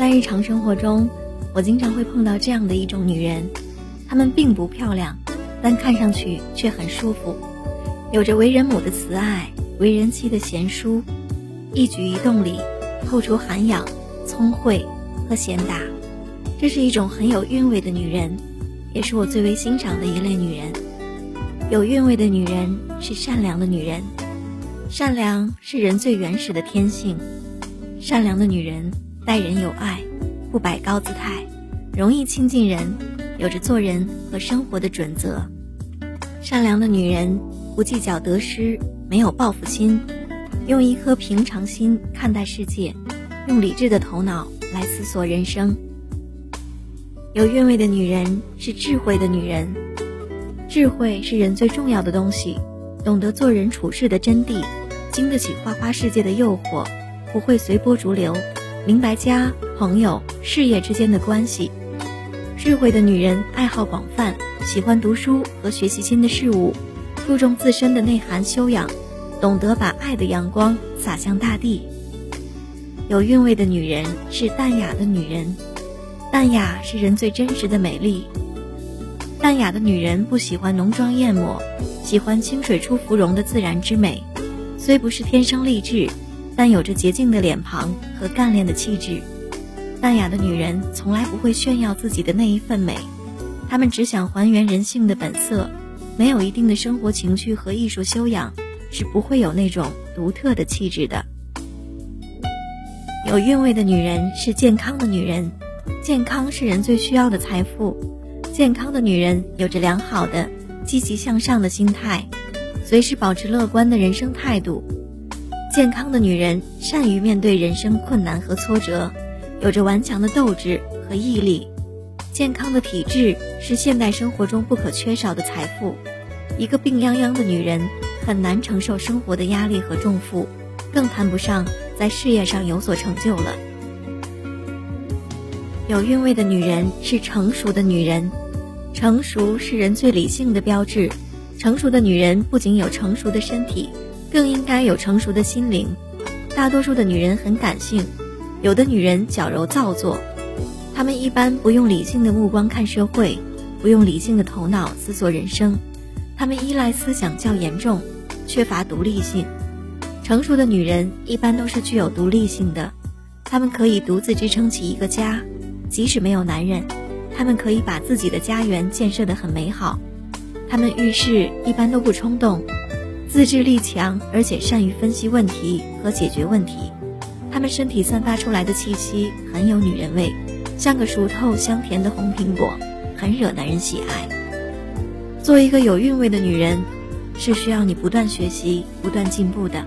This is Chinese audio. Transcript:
在日常生活中，我经常会碰到这样的一种女人，她们并不漂亮，但看上去却很舒服，有着为人母的慈爱，为人妻的贤淑，一举一动里透出涵养、聪慧和贤达。这是一种很有韵味的女人，也是我最为欣赏的一类女人。有韵味的女人是善良的女人，善良是人最原始的天性。善良的女人待人有爱，不摆高姿态，容易亲近人，有着做人和生活的准则。善良的女人不计较得失，没有报复心，用一颗平常心看待世界，用理智的头脑来思索人生。有韵味的女人是智慧的女人，智慧是人最重要的东西，懂得做人处事的真谛，经得起花花世界的诱惑，不会随波逐流，明白家、朋友、事业之间的关系。智慧的女人爱好广泛，喜欢读书和学习新的事物，注重自身的内涵修养，懂得把爱的阳光洒向大地。有韵味的女人是淡雅的女人。淡雅是人最真实的美丽。淡雅的女人不喜欢浓妆艳抹，喜欢清水出芙蓉的自然之美。虽不是天生丽质，但有着洁净的脸庞和干练的气质。淡雅的女人从来不会炫耀自己的那一份美，她们只想还原人性的本色。没有一定的生活情趣和艺术修养，是不会有那种独特的气质的。有韵味的女人是健康的女人。健康是人最需要的财富。健康的女人有着良好的、积极向上的心态，随时保持乐观的人生态度。健康的女人善于面对人生困难和挫折，有着顽强的斗志和毅力。健康的体质是现代生活中不可缺少的财富。一个病殃殃的女人很难承受生活的压力和重负，更谈不上在事业上有所成就了。有韵味的女人是成熟的女人，成熟是人最理性的标志。成熟的女人不仅有成熟的身体，更应该有成熟的心灵。大多数的女人很感性，有的女人矫揉造作，她们一般不用理性的目光看社会，不用理性的头脑思索人生，她们依赖思想较严重，缺乏独立性。成熟的女人一般都是具有独立性的，她们可以独自支撑起一个家。即使没有男人，她们可以把自己的家园建设得很美好。她们遇事一般都不冲动，自制力强，而且善于分析问题和解决问题。她们身体散发出来的气息很有女人味，像个熟透香甜的红苹果，很惹男人喜爱。做一个有韵味的女人，是需要你不断学习、不断进步的。